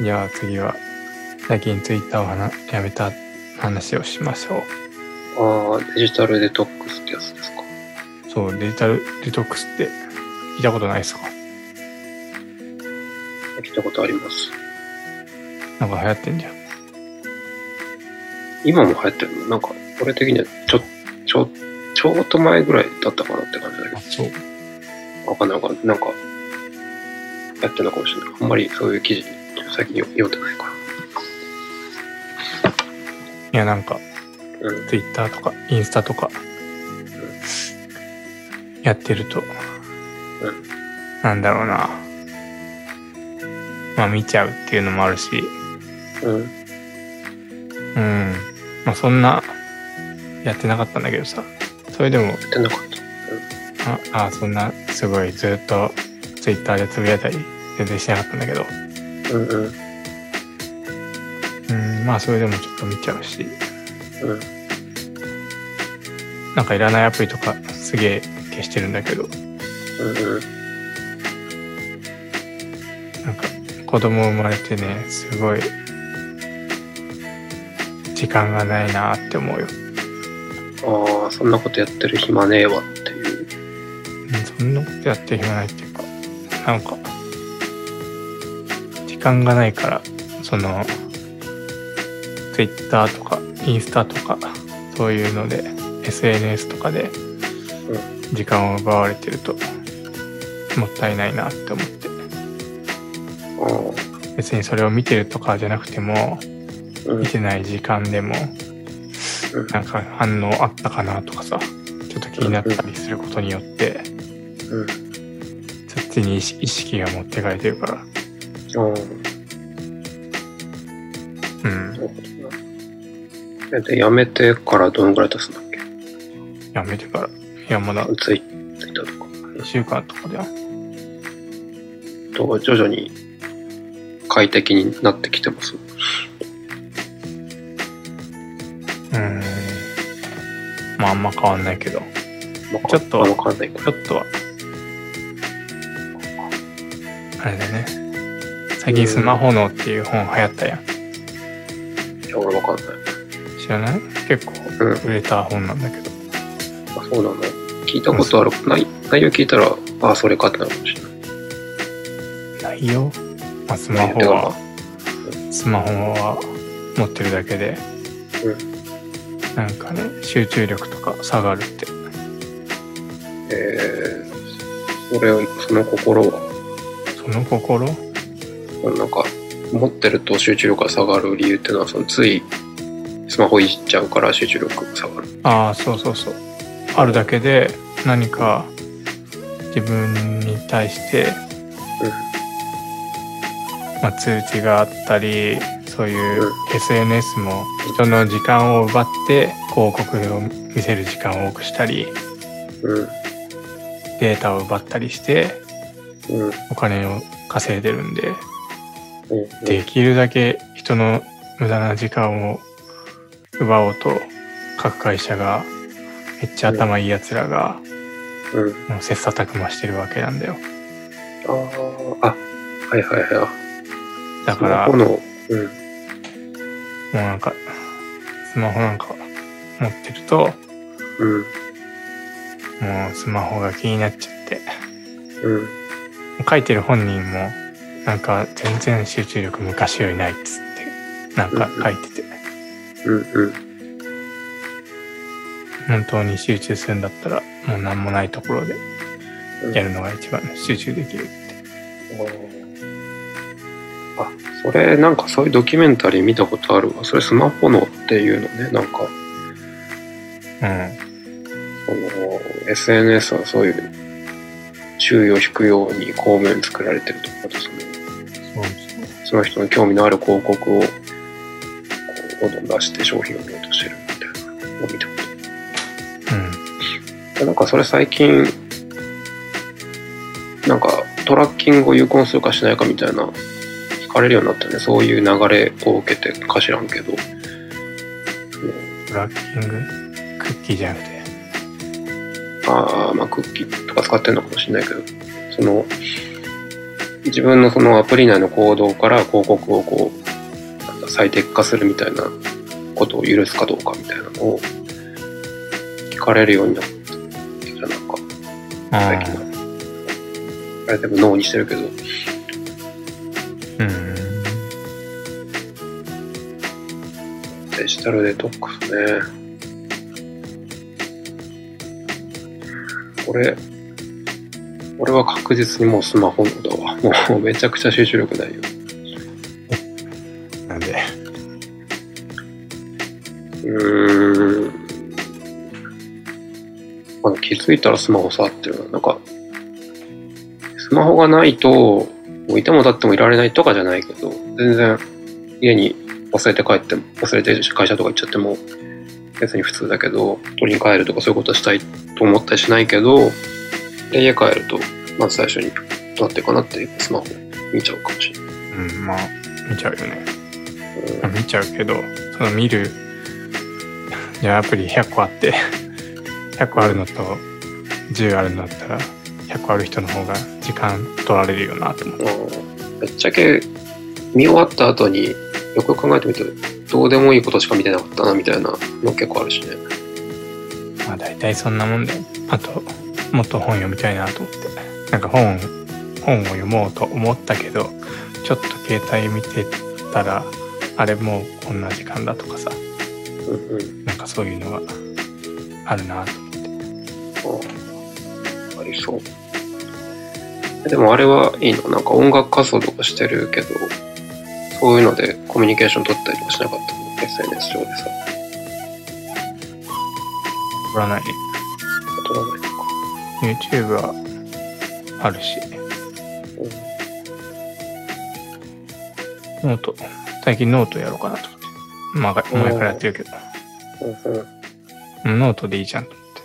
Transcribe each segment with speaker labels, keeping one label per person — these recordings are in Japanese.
Speaker 1: じゃあ次は、最近ツイッターをはなやめた話をしましょう。
Speaker 2: ああ、デジタルデトックスってやつですか？
Speaker 1: そう、デジタルデトックスって聞いたことないですか？
Speaker 2: 聞いたことあります。
Speaker 1: なんか流行ってんじゃん。
Speaker 2: 今も流行ってるの？なんか、俺的にはちょ、ちょ、ちょっと前ぐらいだったかなって感じだけ
Speaker 1: あ、そう。
Speaker 2: ど、わかんないわかんない。なんか、やってるのかもしれない。あんまりそういう記事、最近読んでないか
Speaker 1: いや、なんか、
Speaker 2: ら。うん。
Speaker 1: ツイッターとかインスタとか、やってると、なんだろうな。まあ見ちゃうっていうのもあるし、
Speaker 2: うん。
Speaker 1: うん。まあそんな、やってなかったんだけどさ、それでも、
Speaker 2: やってなかった。
Speaker 1: あ、あそんな、すごいずっとツイッターでつぶやいたり、全然しなかったんだけど、
Speaker 2: うんうん。
Speaker 1: うん、まあそれでもちょっと見ちゃうし、
Speaker 2: うん。
Speaker 1: なんかいらないアプリとかすげえ消してるんだけど、
Speaker 2: うんうん。
Speaker 1: なんか子供生まれてね、すごい時間がないなって思うよ。
Speaker 2: ああ、そんなことやってる暇ねえわっていう。
Speaker 1: うんそんなことやってる暇ないっていうか、なんか、時間がないから、その、Twitter とかインスタとか、そういうので、SNS とかで時間を奪われてると、もったいないなって思って。
Speaker 2: あ
Speaker 1: 別にそれを見てるとかじゃなくても、見。てない時間でも、
Speaker 2: うん
Speaker 1: なんか反応あったかなとかさ、ちょっと気になったりすることによって、
Speaker 2: うん。
Speaker 1: そっちに意識が持ってかれてるから、
Speaker 2: ああ、
Speaker 1: うん
Speaker 2: な、るほどな。で、やめてからどのぐらい経つんだっけ？
Speaker 1: やめてから。いや、まだ
Speaker 2: ツイツイッターとか。
Speaker 1: 1週間とかでは。
Speaker 2: と、徐々に快適になってきてます？
Speaker 1: うん。まあ、あんま変わんないけど、
Speaker 2: まあ
Speaker 1: ちょっと
Speaker 2: あんま変わんないか
Speaker 1: ちょっとは、あれだね。最近スマホ脳っていう本流行ったやん。
Speaker 2: いや、俺わかんない。
Speaker 1: 知らない？結構
Speaker 2: うん。
Speaker 1: 売れた本なんだけど。
Speaker 2: あ、そうなの？聞いたことある。内内容聞いたら、ああ、それかってなるかもしれない。
Speaker 1: 内容？まあ、スマホは、スマホは持ってるだけで、なんかね、集中力とか下がるって。
Speaker 2: えー、それを、その心は、
Speaker 1: その心？
Speaker 2: なんか、持ってると集中力が下がる理由っていうのは、そのつい、スマホいじっちゃうから集中力が下がる。
Speaker 1: ああ、そうそうそう。あるだけで何か自分に対して、まあ、通知があったり、そういう SNS も人の時間を奪って広告を見せる時間を多くしたり、
Speaker 2: うん。
Speaker 1: データを奪ったりして
Speaker 2: うん。うん。
Speaker 1: お金を稼いでるんで、
Speaker 2: うん。
Speaker 1: できるだけ人の無駄な時間を奪おうと各会社がめっちゃ頭いい奴らが
Speaker 2: うん。
Speaker 1: もう切磋琢磨してるわけなんだよ。
Speaker 2: ああ、あ、はいはいはい。
Speaker 1: だから、う
Speaker 2: の、うん。
Speaker 1: なんか、スマホなんか持ってると、
Speaker 2: うん。
Speaker 1: もうスマホが気になっちゃって、
Speaker 2: うん。
Speaker 1: 書いてる本人も、なんか全然集中力昔よりないっつって、なんか書いてて、
Speaker 2: うん。うん。
Speaker 1: 本当に集中するんだったら、もう何もないところで
Speaker 2: うん
Speaker 1: やるのが一番集中できるって。
Speaker 2: あ、それなんかそういうドキュメンタリー見たことあるわ。それスマホのっていうのね。なんか、
Speaker 1: うん。
Speaker 2: その、SNS はそういう注意を引くように構面作られてるとかで、その、
Speaker 1: そ
Speaker 2: の人の興味のある広告を、こう、どんどん出して商品を売ろうとしてるみたいなのを見たこ
Speaker 1: そう。うん。
Speaker 2: と。なんかそれ最近、なんかトラッキングを有効にするかしないかみたいな、聞かれるようになったね。そういう流れを受けてか知らんけど。
Speaker 1: トラッキング？クッキーじゃなくて？
Speaker 2: ああ、まあクッキーとか使ってんのかもしれないけど、その、自分のそのアプリ内の行動から広告をこう、最適化するみたいなことを許すかどうかみたいなのを聞かれるようになってじゃなんか最近は。あれでも脳にしてるけど、
Speaker 1: うん。
Speaker 2: デジタルデトックスね。これ、俺は確実にもうスマホもうめちゃくちゃ集中力ないよ。
Speaker 1: なんで、
Speaker 2: うーん。まだ気づいたらスマホ触ってるな。なんか、スマホがないと、もういても立ってもいられないとかじゃないけど、全然家に忘れて帰っても、忘れて会社とか行っちゃっても、別に普通だけど、取りに帰るとかそういうことはしたいと思ったりしないけど、で家帰ると、まず最初に、なってるかなってスマホ見ちゃうかもしれない。
Speaker 1: うん、まあ、見ちゃうよね。
Speaker 2: うん
Speaker 1: まあ見ちゃうけど、その見る、じゃあアプリ100個あって、100個あるのと10あるのだったら、100個ある人の方が時間取られるよなと思って。
Speaker 2: うんぶっちゃけ見終わった後によくよく考えてみてどうでもいいことしか見てなかったなみたいなの結構あるしね
Speaker 1: まあ大体そんなもんで、あと、もっと本読みたいなと思って。なんか本、本を読もうと思ったけど、ちょっと携帯見てたら、あれもうこんな時間だとかさ、
Speaker 2: うんうん。
Speaker 1: なんかそういうのがあるなと。思って。
Speaker 2: あありそう。でもあれはいいの？なんか音楽活動とかしてるけどそういうのでコミュニケーション取ったりとかしなかったの？SNS 上でさ。
Speaker 1: 取らない。
Speaker 2: 取らないのか。
Speaker 1: YouTube はあるし、 note、最近ノートやろうかなと思って。まあ、前からやってるけど、
Speaker 2: うん
Speaker 1: ノートでいいじゃんと思って。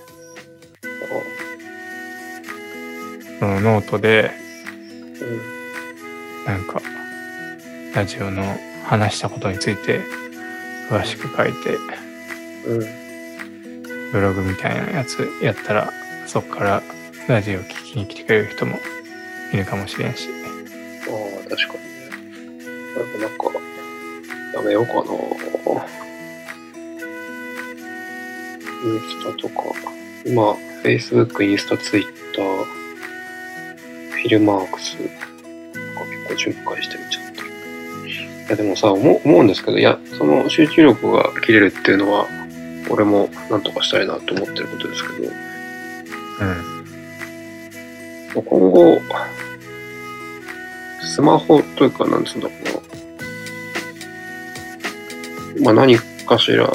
Speaker 1: そのノートで、なんか、ラジオの話したことについて詳しく書いて、ブログみたいなやつやったら、そっからラジオ聞きに来てくれる人もいるかもしれんし。
Speaker 2: ああ、確かにね。なんか、やめようかな。インスタとか、今、Facebook、インスタ、Twitter、フィルマークス、なんか結構巡回してみちゃってる。いや、でもさ、思う思うんですけど、いや、その集中力が切れるっていうのは、俺もなんとかしたいなと思ってることですけど、
Speaker 1: うん。
Speaker 2: 今後、スマホというか、なんつうんだろうな。まあ何かしら、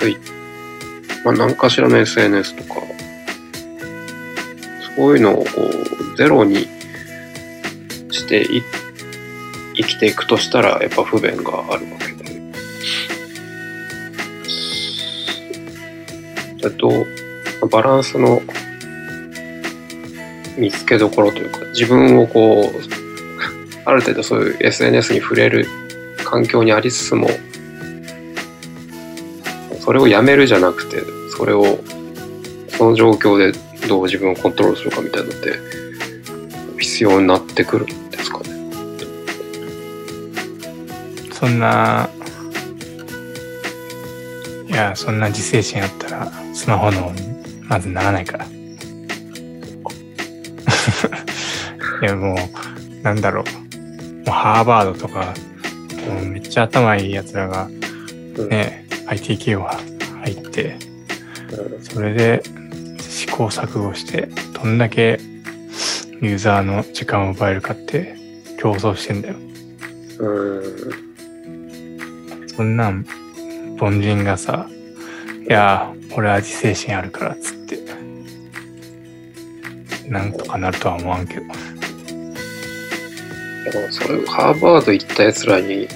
Speaker 2: ツイまあ何かしらの SNS とか、そういうのをこうゼロにしてい生きていくとしたら、やっぱ不便があるわけで。だと、バランスの見つけどころというか自分をこうある程度そういう SNS に触れる環境にありつつもそれをやめるじゃなくてそれをその状況でどう自分をコントロールするかみたいなのって必要になってくるんですかね。
Speaker 1: そんな、いや、そんな自制心あったら、スマホの、まずならないから。いや、もう、なんだろう。もうハーバードとか、ちゃ頭いい奴らが、
Speaker 2: うん
Speaker 1: ね、IT 企業が入って、
Speaker 2: うん
Speaker 1: それで試行錯誤して、どんだけユーザーの時間を奪えるかって競争してんだよ。
Speaker 2: うん
Speaker 1: そんなん、凡人がさ、いや、俺は自制心あるからっつって、なんとかなるとは思わんけど。
Speaker 2: でもそれハーバード行ったやつらに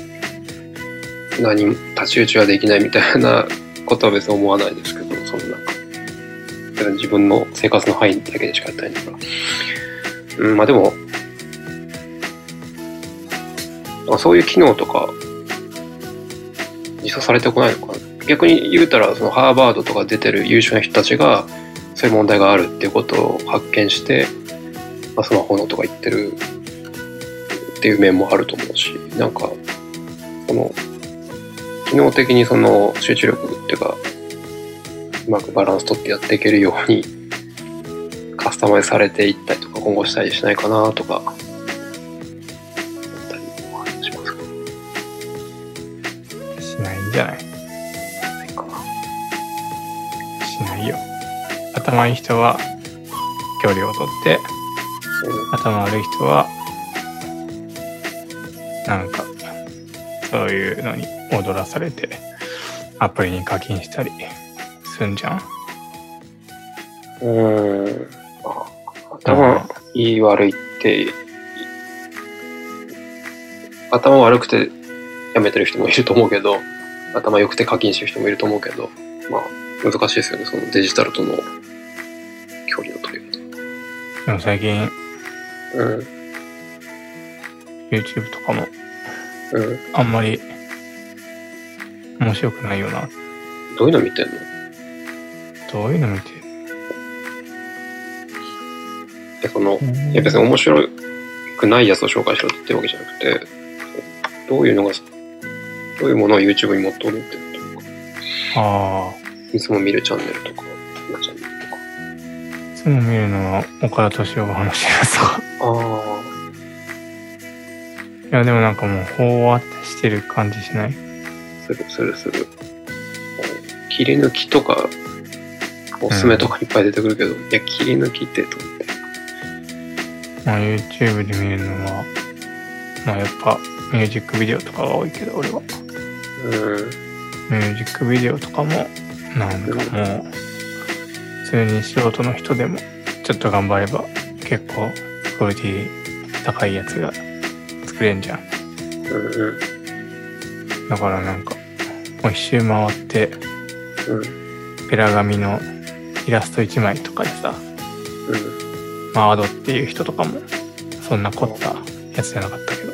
Speaker 2: 何太刀打ちはできないみたいなことは別に思わないですけどそのな。んか自分の生活の範囲だけでしかやってないからうんまあでもそういう機能とか実装されてこないのかな逆に言うたらそのハーバードとか出てる優秀な人たちがそういう問題があるっていうことを発見して、まあ、スマホのとか言ってるっていう面もあると思うし、なんか、その、機能的にその集中力っていうか、うまくバランス取ってやっていけるように、カスタマイズされていったりとか、今後したりしないかなとか、ったりしますか
Speaker 1: しないんじゃない？しないよ。頭いい人は距離を取って、頭悪い人は、なんか、そういうのに踊らされて、アプリに課金したりすんじゃん？
Speaker 2: うん。頭いい悪いって、頭悪くて辞めてる人もいると思うけど、頭良くて課金してる人もいると思うけど、まあ、難しいですよね、そのデジタルとの距離の取り
Speaker 1: でも最近
Speaker 2: 方。うん。
Speaker 1: YouTube とかも
Speaker 2: うん。
Speaker 1: あんまり面白くないよな。
Speaker 2: どういうの見てんの？
Speaker 1: どういうの見て
Speaker 2: でその、
Speaker 1: る
Speaker 2: いや別に面白くないやつを紹介しろって言ってるわけじゃなくて、どういうのが、どういうものを YouTube に求めてるとか、
Speaker 1: ああ。
Speaker 2: いつも見るチャンネルとか、なチャンネルとか。
Speaker 1: いつも見るのは岡田敏夫が話してるやつか。
Speaker 2: あ
Speaker 1: いやでもなんかもう、ほわってしてる感じしない？
Speaker 2: あ、するするする。切り抜きとか、おすすめとかいっぱい出てくるけど、いや、切り抜きってと思って。
Speaker 1: まあ YouTube で見るのは、まあやっぱミュージックビデオとかが多いけど、俺は。
Speaker 2: うん。
Speaker 1: ミュージックビデオとかも、なんかもう、普通に素人の人でも、ちょっと頑張れば、結構、クオリティ高いやつが作れんじゃん。
Speaker 2: うんうん。
Speaker 1: だからなんか、もう一周回って、
Speaker 2: うん。
Speaker 1: ペラ紙のイラスト1枚とかでさ、
Speaker 2: うん。
Speaker 1: まあ、アドっていう人とかも、そんな凝ったやつじゃなかったけど、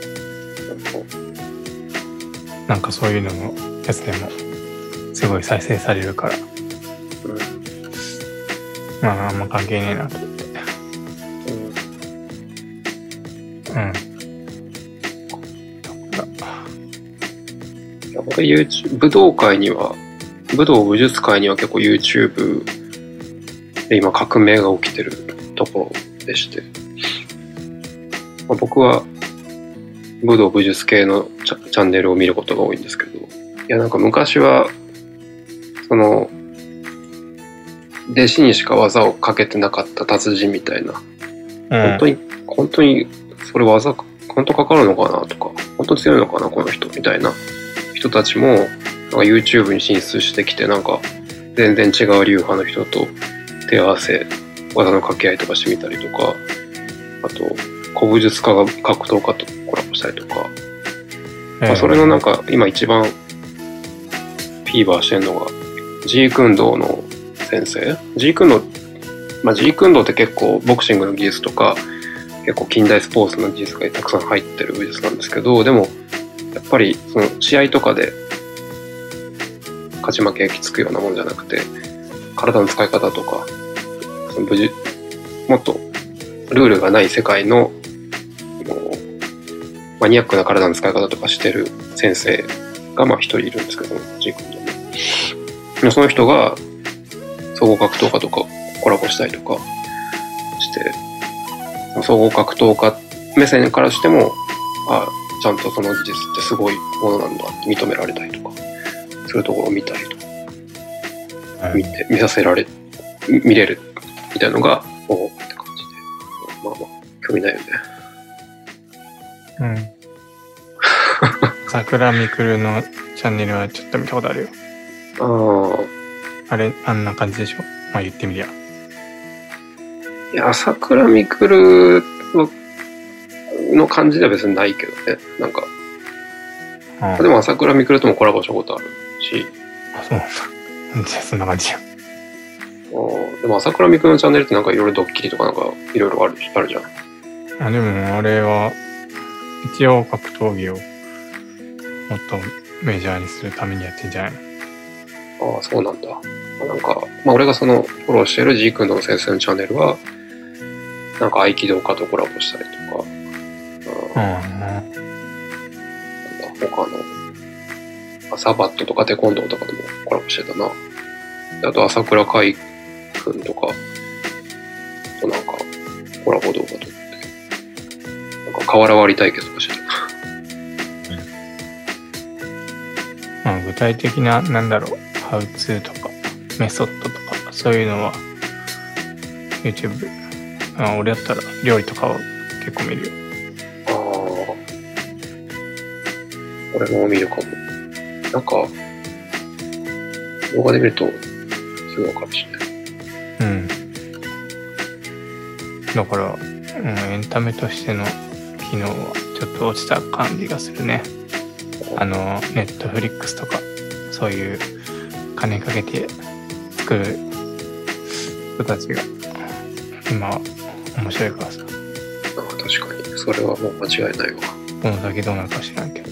Speaker 1: なんかそういうののやつでも、すごい再生されるから、
Speaker 2: うん。
Speaker 1: まあ、あんま関係ねえなと思
Speaker 2: 武道会には、武道武術界には結構 YouTube で今革命が起きてるところでして、まあ僕は武道武術系のチャチャンネルを見ることが多いんですけど、いやなんか昔は、その、弟子にしか技をかけてなかった達人みたいな、本当に、本当に、それ技、本当かかるのかなとか、本当強いのかな、この人、みたいな人たちも、なんか YouTube に進出してきて、なんか、全然違う流派の人と手合わせ、技の掛け合いとかしてみたりとか、あと、古武術家が格闘家とコラボしたりとか、
Speaker 1: うん
Speaker 2: まあ、それのなん、か、今一番、フィーバーしてるのが、ジークンドーの先生？ジークンドー、まあ、ジークンドーって結構ボクシングの技術とか、結構近代スポーツの技術がたくさん入ってる武術なんですけど、でも、ぱりその試合とかで勝ち負けきつくようなものじゃなくて、体の使い方とか、その武術、もっとルールがない世界の、もうマニアックな体の使い方とかしてる先生がまあ一人いるんですけど、ジークンドーねでその人が総合格闘家とかコラボしたりとかして、総合格闘家目線からしても、あちゃんとその技術ってすごいものなんだって認められたりとか、そういうところを見たりとか、
Speaker 1: はい
Speaker 2: 見て、見させられ、見見れるみたいなのが、おおって感じで。まあまあ、興味ないよね。
Speaker 1: うん。桜みくるのチャンネルはちょっと見たことあるよ。
Speaker 2: ああ、
Speaker 1: あれ、あんな感じでしょ？まあ言ってみりゃ。
Speaker 2: いや、朝倉未来のの感じでは別にないけどね。なんか、
Speaker 1: うん
Speaker 2: でも朝倉未来ともコラボしたことあるし、
Speaker 1: あ、そうなんだ。じゃあそんな感じや
Speaker 2: でも朝倉未来のチャンネルってなんかいろいろドッキリとかなんかいろいろあるあるじゃん。
Speaker 1: あ、でもあれは、一応格闘技をもっとメジャーにするためにやってんじゃないの？
Speaker 2: ああ、そうなんだ。まあなんか、まあ俺がそのフォローしてるジークンドの先生のチャンネルは、なんか合気道家とコラボしたりとか、あなんだ他の、あサバットとかテコンドーとかでもコラボしてたな。であと朝倉海君とか、となんかコラボ動画撮って、なんか瓦割り対決とかしてたな。
Speaker 1: まあ、具体的な、なんだろう、ハウツーとか、メソッドとか、そういうのは、YouTube、あ俺やったら料理とかを結構見るよ。
Speaker 2: 俺も見るかも。なんか、動画で見ると、すぐわかるしね。
Speaker 1: うん。だから、うん、エンタメとしての機能はちょっと落ちた感じがするね。あの、ネットフリックスとか、そういう金かけて作る人たちが、今は面白いからさ、
Speaker 2: ああ確かに。それはもう間違いないわ。
Speaker 1: この先どうなるか知らんけど。
Speaker 2: うん。